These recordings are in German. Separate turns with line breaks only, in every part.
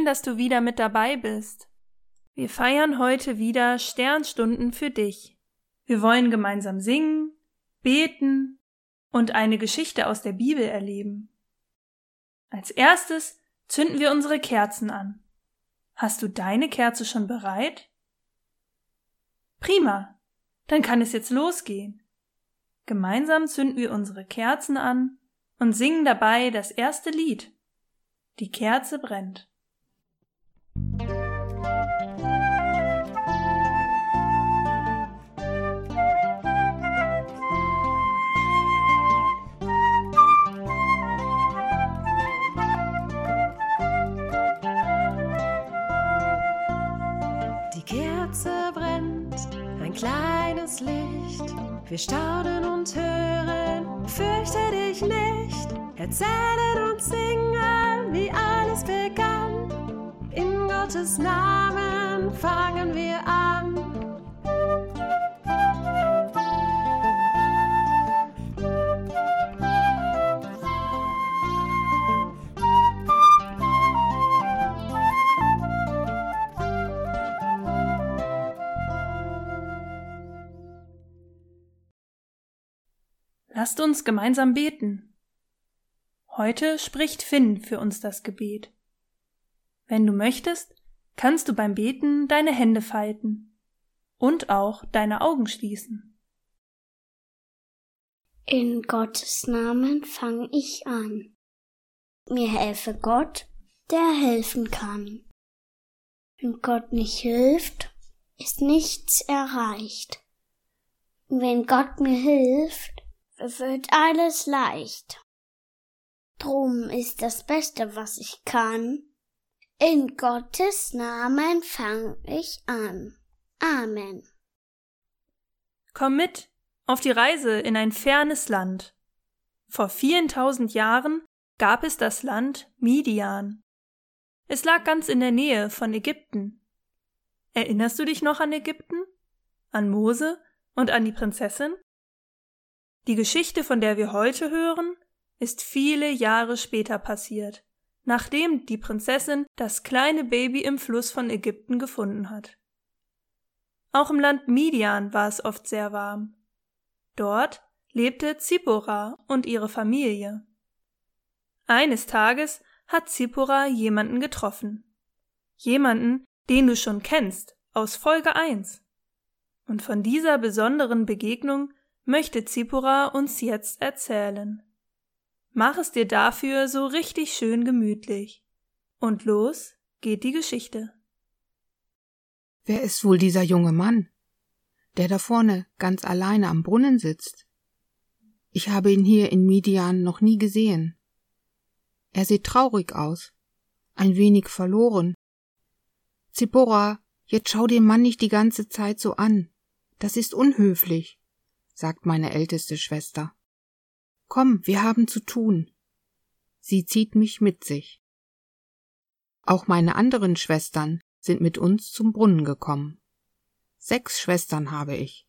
Schön, dass du wieder mit dabei bist. Wir feiern heute wieder Sternstunden für dich. Wir wollen gemeinsam singen, beten und eine Geschichte aus der Bibel erleben. Als erstes zünden wir unsere Kerzen an. Hast du deine Kerze schon bereit? Prima, dann kann es jetzt losgehen. Gemeinsam zünden wir unsere Kerzen an und singen dabei das erste Lied. Die Kerze brennt.
Die Kerze brennt, ein kleines Licht. Wir staunen und hören, fürchte dich nicht. Erzählen und singen, wie alles begann. Gottes Namen fangen wir an.
Lasst uns gemeinsam beten. Heute spricht Finn für uns das Gebet. Wenn du möchtest, kannst du beim Beten deine Hände falten und auch deine Augen schließen.
In Gottes Namen fange ich an. Mir helfe Gott, der helfen kann. Wenn Gott nicht hilft, ist nichts erreicht. Wenn Gott mir hilft, wird alles leicht. Drum ist das Beste, was ich kann. In Gottes Namen fang ich an. Amen.
Komm mit auf die Reise in ein fernes Land. Vor vielen tausend Jahren gab es das Land Midian. Es lag ganz in der Nähe von Ägypten. Erinnerst du dich noch an Ägypten? An Mose und an die Prinzessin? Die Geschichte, von der wir heute hören, ist viele Jahre später passiert, nachdem die Prinzessin das kleine Baby im Fluss von Ägypten gefunden hat. Auch im Land Midian war es oft sehr warm. Dort lebte Zippora und ihre Familie. Eines Tages hat Zippora jemanden getroffen. Jemanden, den du schon kennst, aus Folge 1. Und von dieser besonderen Begegnung möchte Zipora uns jetzt erzählen. Mach es dir dafür so richtig schön gemütlich. Und los geht die Geschichte.
Wer ist wohl dieser junge Mann, der da vorne ganz alleine am Brunnen sitzt? Ich habe ihn hier in Midian noch nie gesehen. Er sieht traurig aus, ein wenig verloren. Zippora, jetzt schau den Mann nicht die ganze Zeit so an. Das ist unhöflich sagt meine älteste Schwester. Komm, wir haben zu tun. Sie zieht mich mit sich. Auch meine anderen Schwestern sind mit uns zum Brunnen gekommen. Sechs Schwestern habe ich.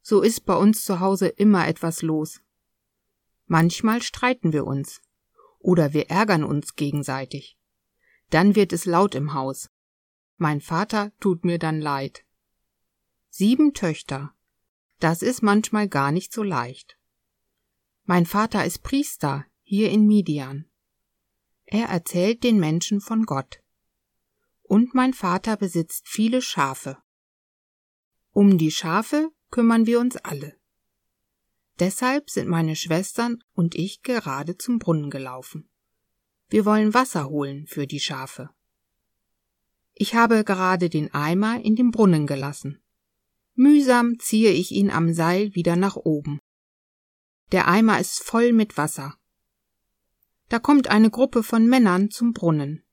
So ist bei uns zu Hause immer etwas los. Manchmal streiten wir uns oder wir ärgern uns gegenseitig. Dann wird es laut im Haus. Mein Vater tut mir dann leid. Sieben Töchter, das ist manchmal gar nicht so leicht. Mein Vater ist Priester hier in Midian. Er erzählt den Menschen von Gott. Und mein Vater besitzt viele Schafe. Um die Schafe kümmern wir uns alle. Deshalb sind meine Schwestern und ich gerade zum Brunnen gelaufen. Wir wollen Wasser holen für die Schafe. Ich habe gerade den Eimer in den Brunnen gelassen. Mühsam ziehe ich ihn am Seil wieder nach oben. Der Eimer ist voll mit Wasser. Da kommt eine Gruppe von Männern zum Brunnen.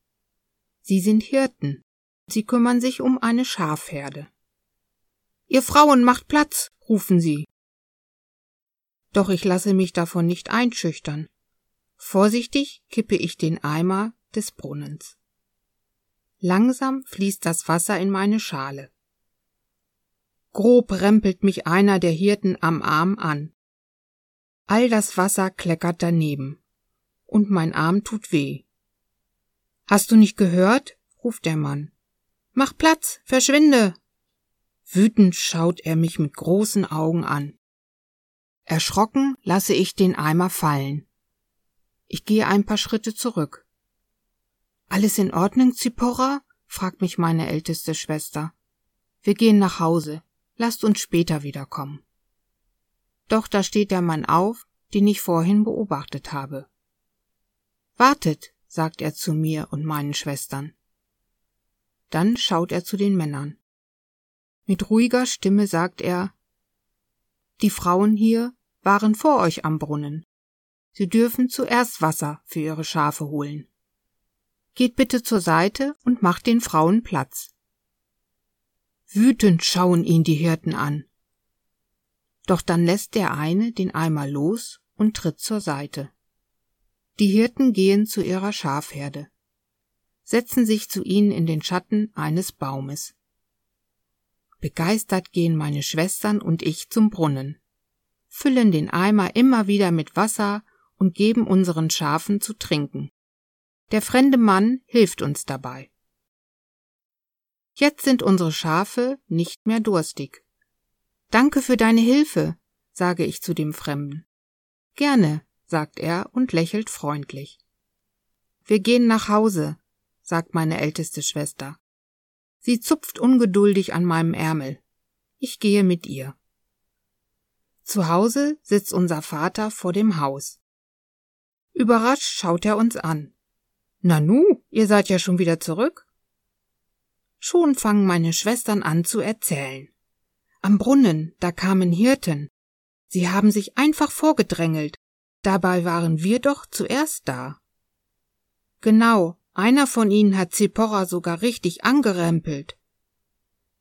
Sie sind Hirten. Sie kümmern sich um eine Schafherde. Ihr Frauen macht Platz, rufen sie. Doch ich lasse mich davon nicht einschüchtern. Vorsichtig kippe ich den Eimer des Brunnens. Langsam fließt das Wasser in meine Schale. Grob rempelt mich einer der Hirten am Arm an. All das Wasser kleckert daneben. Und mein Arm tut weh. Hast du nicht gehört? ruft der Mann. Mach Platz, verschwinde. Wütend schaut er mich mit großen Augen an. Erschrocken lasse ich den Eimer fallen. Ich gehe ein paar Schritte zurück. Alles in Ordnung, Zipporah? fragt mich meine älteste Schwester. Wir gehen nach Hause. Lasst uns später wiederkommen. Doch da steht der Mann auf, den ich vorhin beobachtet habe. Wartet, sagt er zu mir und meinen Schwestern. Dann schaut er zu den Männern. Mit ruhiger Stimme sagt er Die Frauen hier waren vor euch am Brunnen. Sie dürfen zuerst Wasser für ihre Schafe holen. Geht bitte zur Seite und macht den Frauen Platz. Wütend schauen ihn die Hirten an. Doch dann lässt der eine den Eimer los und tritt zur Seite. Die Hirten gehen zu ihrer Schafherde, setzen sich zu ihnen in den Schatten eines Baumes. Begeistert gehen meine Schwestern und ich zum Brunnen, füllen den Eimer immer wieder mit Wasser und geben unseren Schafen zu trinken. Der fremde Mann hilft uns dabei. Jetzt sind unsere Schafe nicht mehr durstig. Danke für deine Hilfe, sage ich zu dem Fremden. Gerne, sagt er und lächelt freundlich. Wir gehen nach Hause, sagt meine älteste Schwester. Sie zupft ungeduldig an meinem Ärmel. Ich gehe mit ihr. Zu Hause sitzt unser Vater vor dem Haus. Überrascht schaut er uns an. Nanu, ihr seid ja schon wieder zurück? Schon fangen meine Schwestern an zu erzählen. Am Brunnen, da kamen Hirten. Sie haben sich einfach vorgedrängelt. Dabei waren wir doch zuerst da. Genau, einer von ihnen hat Zipporah sogar richtig angerempelt.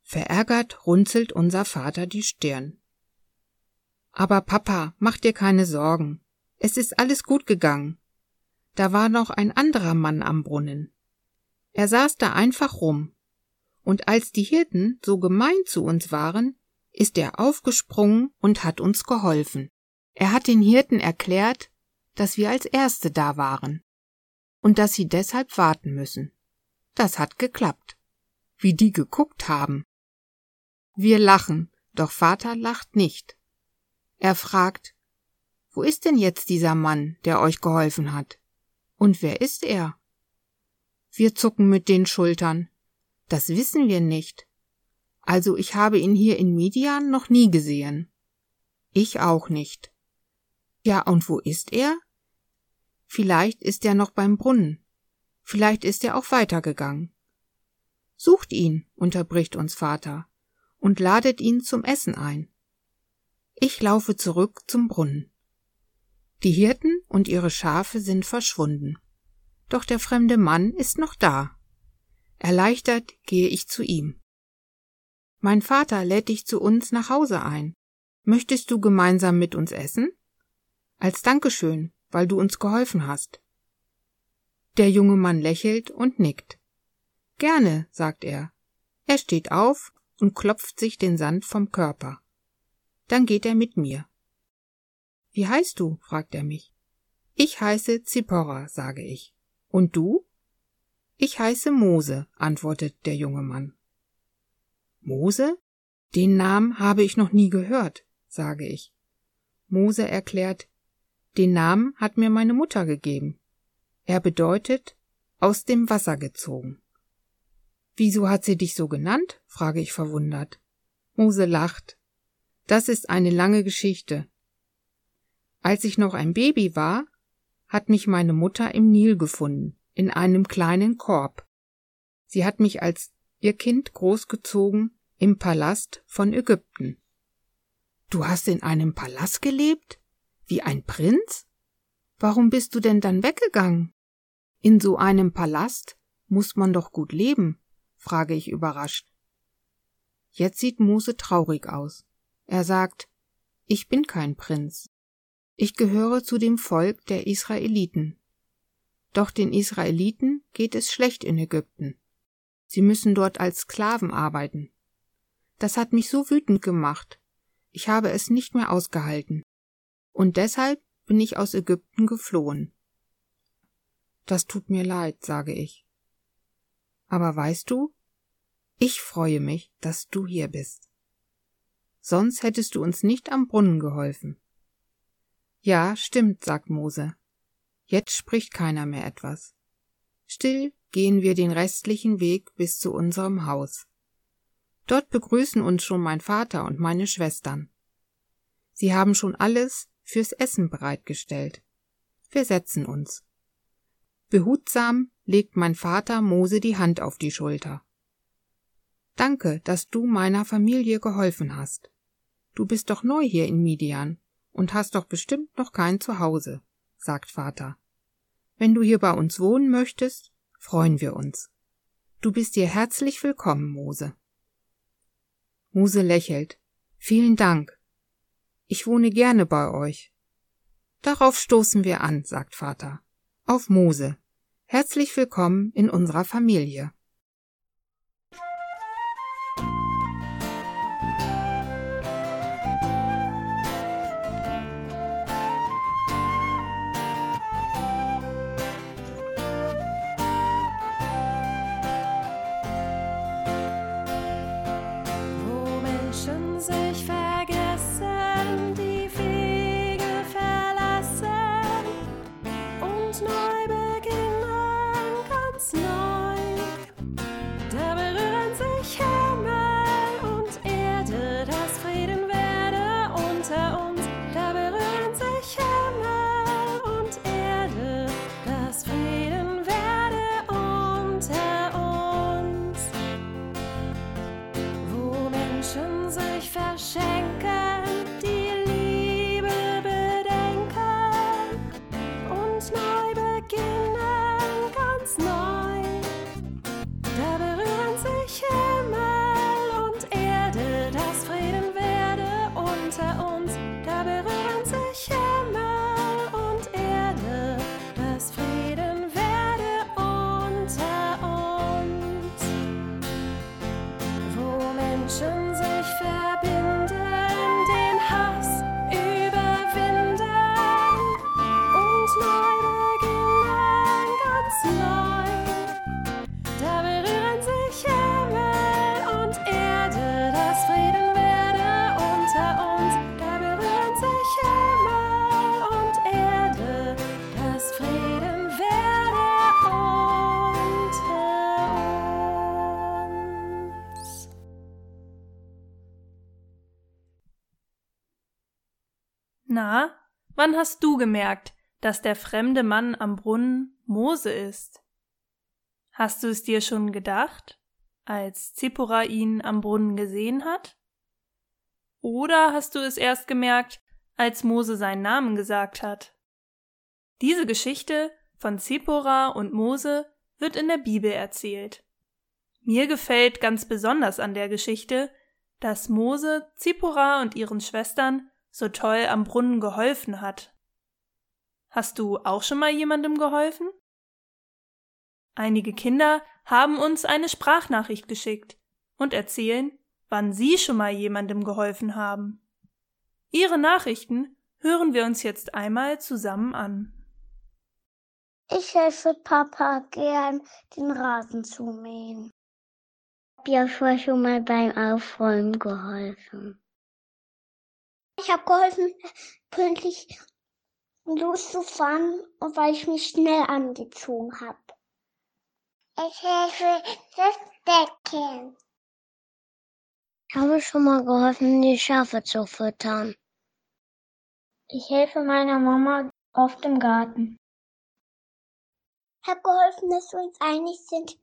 Verärgert runzelt unser Vater die Stirn. Aber Papa, mach dir keine Sorgen. Es ist alles gut gegangen. Da war noch ein anderer Mann am Brunnen. Er saß da einfach rum, und als die Hirten so gemein zu uns waren, ist er aufgesprungen und hat uns geholfen. Er hat den Hirten erklärt, dass wir als Erste da waren und dass sie deshalb warten müssen. Das hat geklappt. Wie die geguckt haben. Wir lachen, doch Vater lacht nicht. Er fragt, wo ist denn jetzt dieser Mann, der euch geholfen hat? Und wer ist er? Wir zucken mit den Schultern. Das wissen wir nicht. Also ich habe ihn hier in Midian noch nie gesehen. Ich auch nicht. Ja, und wo ist er? Vielleicht ist er noch beim Brunnen. Vielleicht ist er auch weitergegangen. Sucht ihn, unterbricht uns Vater, und ladet ihn zum Essen ein. Ich laufe zurück zum Brunnen. Die Hirten und ihre Schafe sind verschwunden. Doch der fremde Mann ist noch da. Erleichtert gehe ich zu ihm. Mein Vater lädt dich zu uns nach Hause ein. Möchtest du gemeinsam mit uns essen? Als Dankeschön, weil du uns geholfen hast. Der junge Mann lächelt und nickt. Gerne, sagt er. Er steht auf und klopft sich den Sand vom Körper. Dann geht er mit mir. Wie heißt du? fragt er mich. Ich heiße Zipporah, sage ich. Und du? Ich heiße Mose, antwortet der junge Mann. Mose? Den Namen habe ich noch nie gehört, sage ich. Mose erklärt, den Namen hat mir meine Mutter gegeben. Er bedeutet aus dem Wasser gezogen. Wieso hat sie dich so genannt? frage ich verwundert. Mose lacht. Das ist eine lange Geschichte. Als ich noch ein Baby war, hat mich meine Mutter im Nil gefunden in einem kleinen Korb. Sie hat mich als ihr Kind großgezogen im Palast von Ägypten. Du hast in einem Palast gelebt? Wie ein Prinz? Warum bist du denn dann weggegangen? In so einem Palast muss man doch gut leben, frage ich überrascht. Jetzt sieht Mose traurig aus. Er sagt, ich bin kein Prinz. Ich gehöre zu dem Volk der Israeliten. Doch den Israeliten geht es schlecht in Ägypten. Sie müssen dort als Sklaven arbeiten. Das hat mich so wütend gemacht. Ich habe es nicht mehr ausgehalten. Und deshalb bin ich aus Ägypten geflohen. Das tut mir leid, sage ich.
Aber weißt du, ich freue mich, dass du hier bist. Sonst hättest du uns nicht am Brunnen geholfen. Ja, stimmt, sagt Mose. Jetzt spricht keiner mehr etwas. Still gehen wir den restlichen Weg bis zu unserem Haus. Dort begrüßen uns schon mein Vater und meine Schwestern. Sie haben schon alles fürs Essen bereitgestellt. Wir setzen uns. Behutsam legt mein Vater Mose die Hand auf die Schulter. Danke, dass du meiner Familie geholfen hast. Du bist doch neu hier in Midian und hast doch bestimmt noch kein Zuhause, sagt Vater. Wenn du hier bei uns wohnen möchtest, freuen wir uns. Du bist dir herzlich willkommen, Mose. Mose lächelt. Vielen Dank. Ich wohne gerne bei euch. Darauf stoßen wir an, sagt Vater. Auf Mose. Herzlich willkommen in unserer Familie.
Na, wann hast du gemerkt, dass der fremde Mann am Brunnen Mose ist? Hast du es dir schon gedacht, als Zippora ihn am Brunnen gesehen hat? Oder hast du es erst gemerkt, als Mose seinen Namen gesagt hat? Diese Geschichte von Zippora und Mose wird in der Bibel erzählt. Mir gefällt ganz besonders an der Geschichte, dass Mose Zippora und ihren Schwestern so toll am Brunnen geholfen hat. Hast du auch schon mal jemandem geholfen? Einige Kinder haben uns eine Sprachnachricht geschickt und erzählen, wann sie schon mal jemandem geholfen haben. Ihre Nachrichten hören wir uns jetzt einmal zusammen an.
Ich helfe Papa gern, den Rasen zu mähen. Ich habe ja schon mal beim Aufräumen geholfen. Ich habe geholfen, pünktlich loszufahren, weil ich mich schnell angezogen habe. Ich helfe das Decken. Ich habe schon mal geholfen, die Schafe zu füttern. Ich helfe meiner Mama oft im Garten. Ich habe geholfen, dass wir uns einig sind,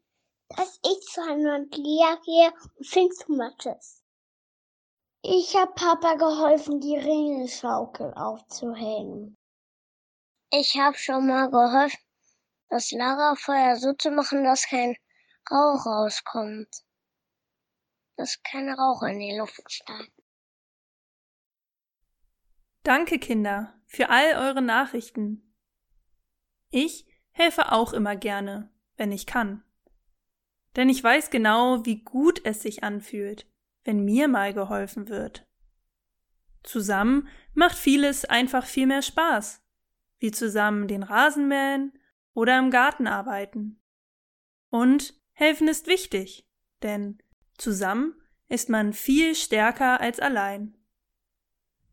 dass ich zu Hannah und Lea gehe und Finn zu Mathis. Ich habe Papa geholfen, die Ringelschaukel aufzuhängen. Ich habe schon mal geholfen, das Lagerfeuer so zu machen, dass kein Rauch rauskommt. Dass kein Rauch in die Luft steigt.
Danke, Kinder, für all eure Nachrichten. Ich helfe auch immer gerne, wenn ich kann. Denn ich weiß genau, wie gut es sich anfühlt, wenn mir mal geholfen wird. Zusammen macht vieles einfach viel mehr Spaß, wie zusammen den Rasen mähen oder im Garten arbeiten. Und Helfen ist wichtig, denn zusammen ist man viel stärker als allein.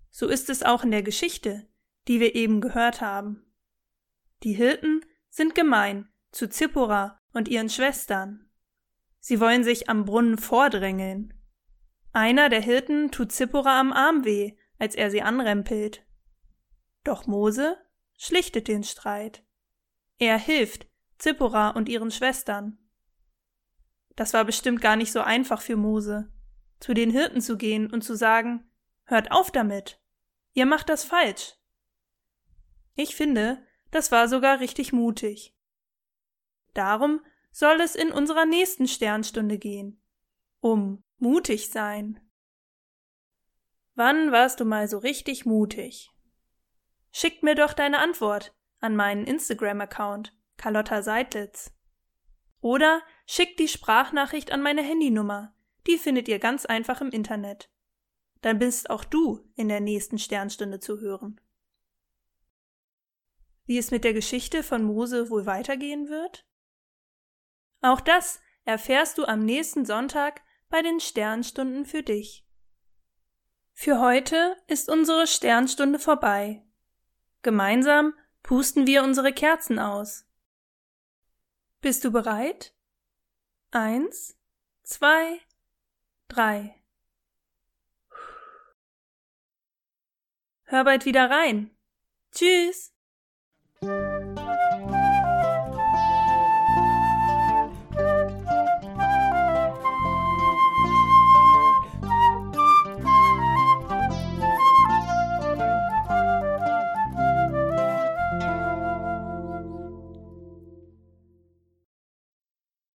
So ist es auch in der Geschichte, die wir eben gehört haben. Die Hirten sind gemein zu Zippora und ihren Schwestern. Sie wollen sich am Brunnen vordrängeln. Einer der Hirten tut Zippora am Arm weh, als er sie anrempelt. Doch Mose schlichtet den Streit. Er hilft Zippora und ihren Schwestern. Das war bestimmt gar nicht so einfach für Mose, zu den Hirten zu gehen und zu sagen, hört auf damit, ihr macht das falsch. Ich finde, das war sogar richtig mutig. Darum soll es in unserer nächsten Sternstunde gehen. Um mutig sein. Wann warst du mal so richtig mutig? Schickt mir doch deine Antwort an meinen Instagram-Account Carlotta Seidlitz. Oder schickt die Sprachnachricht an meine Handynummer. Die findet ihr ganz einfach im Internet. Dann bist auch du in der nächsten Sternstunde zu hören. Wie es mit der Geschichte von Mose wohl weitergehen wird? Auch das erfährst du am nächsten Sonntag bei den Sternstunden für dich. Für heute ist unsere Sternstunde vorbei. Gemeinsam pusten wir unsere Kerzen aus. Bist du bereit? Eins, zwei, drei. Hör bald wieder rein. Tschüss.